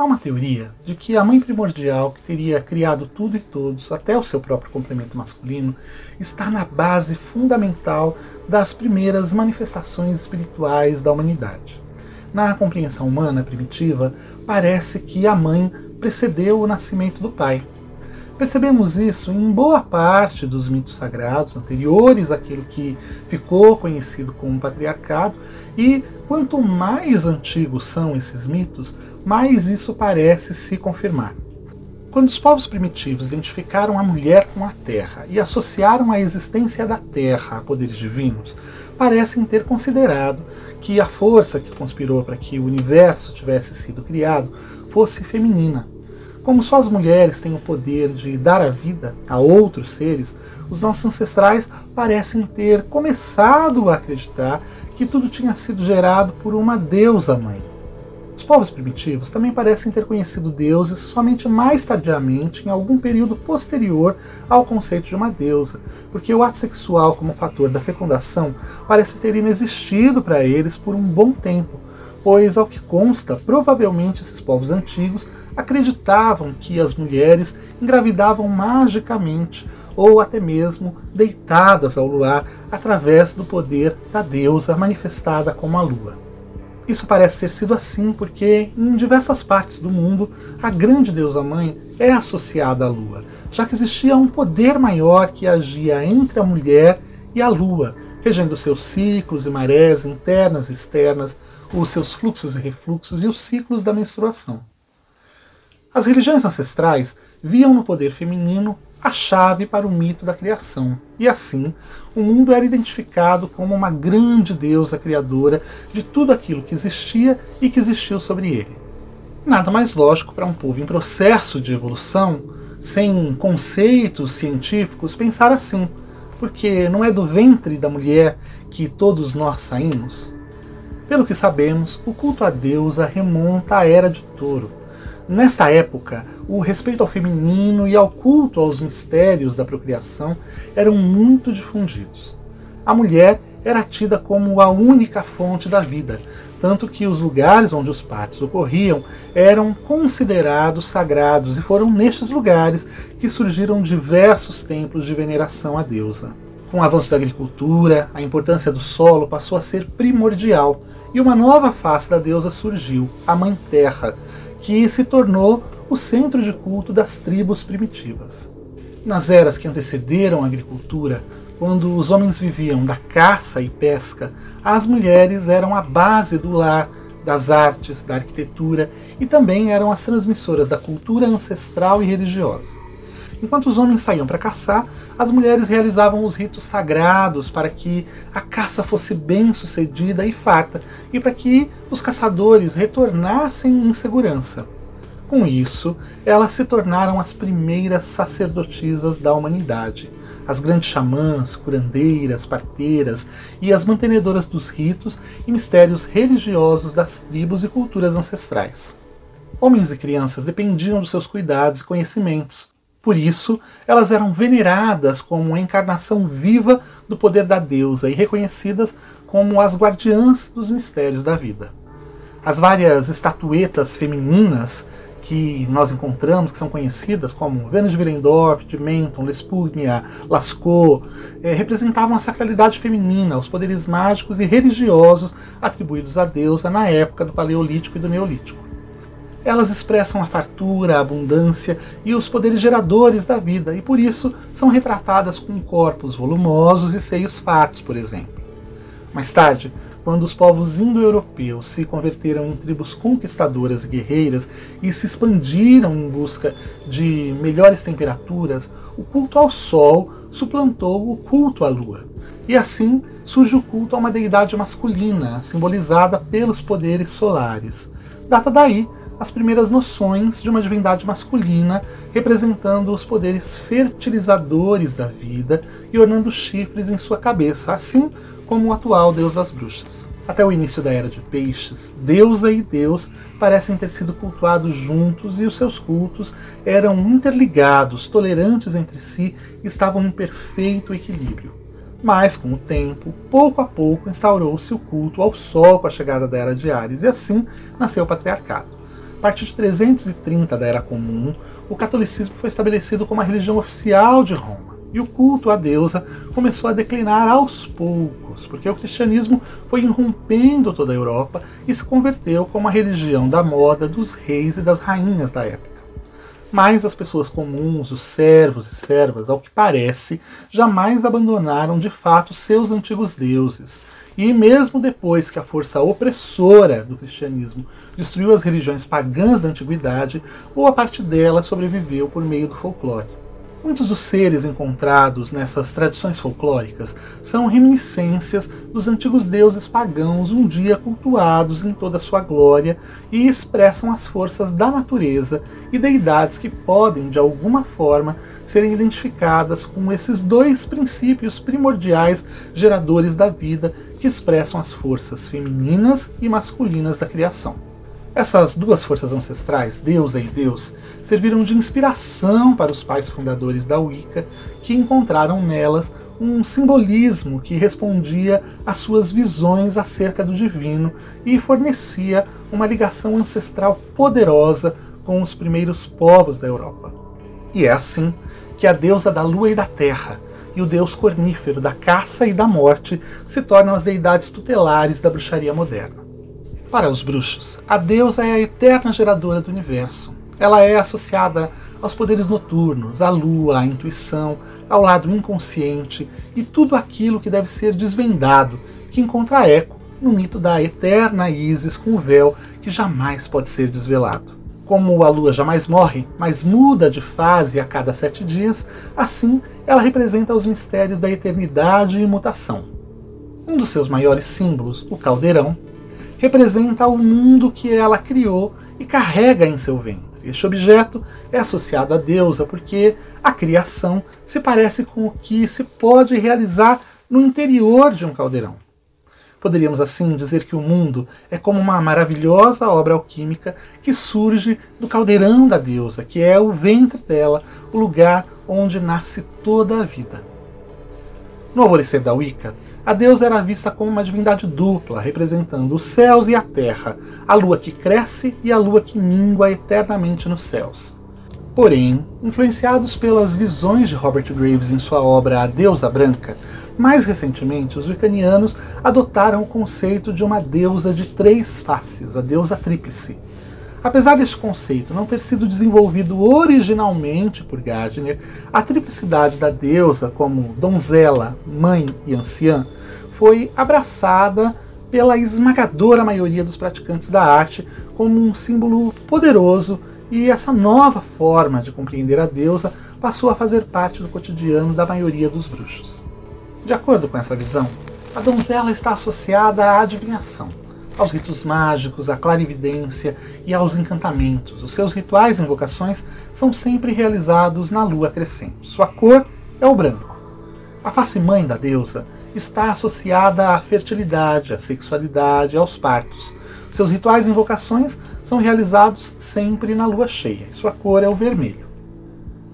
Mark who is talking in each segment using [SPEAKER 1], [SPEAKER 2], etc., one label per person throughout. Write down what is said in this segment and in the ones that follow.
[SPEAKER 1] Há uma teoria de que a mãe primordial, que teria criado tudo e todos, até o seu próprio complemento masculino, está na base fundamental das primeiras manifestações espirituais da humanidade. Na compreensão humana primitiva, parece que a mãe precedeu o nascimento do pai. Percebemos isso em boa parte dos mitos sagrados anteriores àquilo que ficou conhecido como patriarcado, e quanto mais antigos são esses mitos, mais isso parece se confirmar. Quando os povos primitivos identificaram a mulher com a terra e associaram a existência da terra a poderes divinos, parecem ter considerado que a força que conspirou para que o universo tivesse sido criado fosse feminina como só as mulheres têm o poder de dar a vida a outros seres, os nossos ancestrais parecem ter começado a acreditar que tudo tinha sido gerado por uma deusa mãe. Os povos primitivos também parecem ter conhecido deuses somente mais tardiamente, em algum período posterior ao conceito de uma deusa, porque o ato sexual como fator da fecundação parece ter inexistido para eles por um bom tempo, pois, ao que consta, provavelmente esses povos antigos acreditavam que as mulheres engravidavam magicamente ou até mesmo deitadas ao luar através do poder da deusa manifestada como a lua. Isso parece ter sido assim porque, em diversas partes do mundo, a grande deusa mãe é associada à lua, já que existia um poder maior que agia entre a mulher e a lua, regendo seus ciclos e marés internas e externas, os seus fluxos e refluxos e os ciclos da menstruação. As religiões ancestrais viam no poder feminino a chave para o mito da criação, e assim o mundo era identificado como uma grande deusa criadora de tudo aquilo que existia e que existiu sobre ele. Nada mais lógico para um povo em processo de evolução, sem conceitos científicos, pensar assim, porque não é do ventre da mulher que todos nós saímos? Pelo que sabemos, o culto à deusa remonta à Era de Touro. Nesta época, o respeito ao feminino e ao culto aos mistérios da procriação eram muito difundidos. A mulher era tida como a única fonte da vida, tanto que os lugares onde os partos ocorriam eram considerados sagrados e foram nestes lugares que surgiram diversos templos de veneração à deusa. Com o avanço da agricultura, a importância do solo passou a ser primordial e uma nova face da deusa surgiu, a Mãe Terra, que se tornou o centro de culto das tribos primitivas. Nas eras que antecederam a agricultura, quando os homens viviam da caça e pesca, as mulheres eram a base do lar, das artes, da arquitetura e também eram as transmissoras da cultura ancestral e religiosa. Enquanto os homens saíam para caçar, as mulheres realizavam os ritos sagrados para que a caça fosse bem sucedida e farta, e para que os caçadores retornassem em segurança. Com isso, elas se tornaram as primeiras sacerdotisas da humanidade, as grandes xamãs, curandeiras, parteiras e as mantenedoras dos ritos e mistérios religiosos das tribos e culturas ancestrais. Homens e crianças dependiam dos seus cuidados e conhecimentos, por isso, elas eram veneradas como a encarnação viva do poder da deusa e reconhecidas como as guardiãs dos mistérios da vida. As várias estatuetas femininas que nós encontramos, que são conhecidas como Vênus de Willendorf, de Menton, Lespugnia, Lascaux, eh, representavam a sacralidade feminina, os poderes mágicos e religiosos atribuídos à deusa na época do Paleolítico e do Neolítico. Elas expressam a fartura, a abundância e os poderes geradores da vida, e por isso são retratadas com corpos volumosos e seios fartos, por exemplo. Mais tarde, quando os povos indo-europeus se converteram em tribos conquistadoras e guerreiras e se expandiram em busca de melhores temperaturas, o culto ao sol suplantou o culto à lua. E assim surge o culto a uma deidade masculina, simbolizada pelos poderes solares. Data daí as primeiras noções de uma divindade masculina, representando os poderes fertilizadores da vida e ornando chifres em sua cabeça, assim como o atual deus das bruxas. Até o início da Era de Peixes, deusa e deus parecem ter sido cultuados juntos e os seus cultos eram interligados, tolerantes entre si e estavam em perfeito equilíbrio. Mas, com o tempo, pouco a pouco instaurou-se o culto ao Sol com a chegada da Era de Ares, e assim nasceu o patriarcado. A partir de 330 da Era Comum, o catolicismo foi estabelecido como a religião oficial de Roma. E o culto à deusa começou a declinar aos poucos, porque o cristianismo foi irrompendo toda a Europa e se converteu como a religião da moda dos reis e das rainhas da época. Mas as pessoas comuns, os servos e servas, ao que parece, jamais abandonaram de fato seus antigos deuses. E mesmo depois que a força opressora do cristianismo destruiu as religiões pagãs da antiguidade, boa parte delas sobreviveu por meio do folclore. Muitos dos seres encontrados nessas tradições folclóricas são reminiscências dos antigos deuses pagãos um dia cultuados em toda sua glória e expressam as forças da natureza e deidades que podem, de alguma forma, serem identificadas com esses dois princípios primordiais geradores da vida que expressam as forças femininas e masculinas da criação. Essas duas forças ancestrais, Deus e Deus, serviram de inspiração para os pais fundadores da Wicca, que encontraram nelas um simbolismo que respondia às suas visões acerca do divino e fornecia uma ligação ancestral poderosa com os primeiros povos da Europa. E é assim que a deusa da lua e da terra e o deus cornífero da caça e da morte se tornam as deidades tutelares da bruxaria moderna. Para os bruxos, a deusa é a eterna geradora do universo. Ela é associada aos poderes noturnos, à lua, à intuição, ao lado inconsciente e tudo aquilo que deve ser desvendado, que encontra eco no mito da eterna Isis com o véu que jamais pode ser desvelado. Como a lua jamais morre, mas muda de fase a cada sete dias, assim ela representa os mistérios da eternidade e mutação. Um dos seus maiores símbolos, o caldeirão, representa o mundo que ela criou e carrega em seu ventre. Este objeto é associado à deusa porque a criação se parece com o que se pode realizar no interior de um caldeirão. Poderíamos assim dizer que o mundo é como uma maravilhosa obra alquímica que surge do caldeirão da deusa, que é o ventre dela, o lugar onde nasce toda a vida. No alvorecer da Wicca, a deusa era vista como uma divindade dupla, representando os céus e a terra, a lua que cresce e a lua que mingua eternamente nos céus. Porém, influenciados pelas visões de Robert Graves em sua obra A Deusa Branca, mais recentemente os wiccanianos adotaram o conceito de uma deusa de três faces, a deusa tríplice, Apesar deste conceito não ter sido desenvolvido originalmente por Gardner, a triplicidade da deusa como donzela, mãe e anciã foi abraçada pela esmagadora maioria dos praticantes da arte como um símbolo poderoso e essa nova forma de compreender a deusa passou a fazer parte do cotidiano da maioria dos bruxos. De acordo com essa visão, a donzela está associada à adivinhação, aos ritos mágicos, à clarividência e aos encantamentos. Os seus rituais e invocações são sempre realizados na lua crescente. Sua cor é o branco. A face mãe da deusa está associada à fertilidade, à sexualidade, aos partos. Seus rituais e invocações são realizados sempre na lua cheia. Sua cor é o vermelho.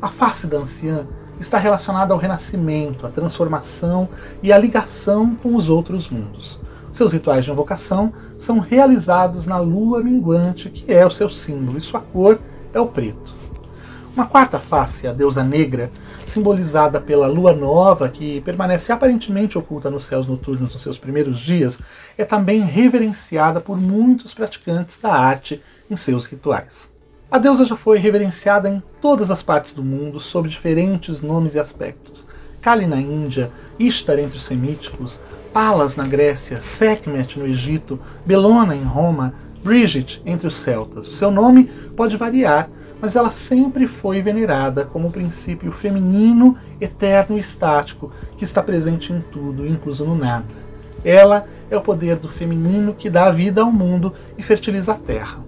[SPEAKER 1] A face da anciã está relacionada ao renascimento, à transformação e à ligação com os outros mundos. Seus rituais de invocação são realizados na lua minguante, que é o seu símbolo, e sua cor é o preto. Uma quarta face, a deusa negra, simbolizada pela lua nova, que permanece aparentemente oculta nos céus noturnos nos seus primeiros dias, é também reverenciada por muitos praticantes da arte em seus rituais. A deusa já foi reverenciada em todas as partes do mundo sob diferentes nomes e aspectos. Kali na Índia, Ishtar entre os semíticos, Palas na Grécia, Sekhmet no Egito, Belona em Roma, Brigitte entre os celtas. O seu nome pode variar, mas ela sempre foi venerada como o princípio feminino, eterno e estático que está presente em tudo, incluso no nada. Ela é o poder do feminino que dá vida ao mundo e fertiliza a terra.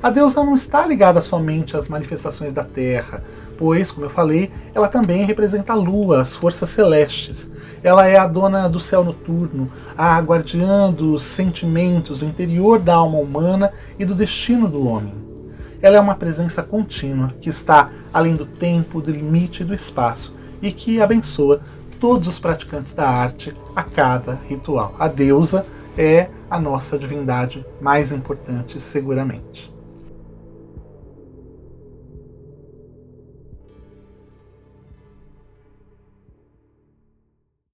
[SPEAKER 1] A deusa não está ligada somente às manifestações da terra, pois, como eu falei, ela também representa a lua, as forças celestes. Ela é a dona do céu noturno, a guardiã dos sentimentos, do interior da alma humana e do destino do homem. Ela é uma presença contínua que está além do tempo, do limite e do espaço e que abençoa todos os praticantes da arte a cada ritual. A deusa é a nossa divindade mais importante, seguramente.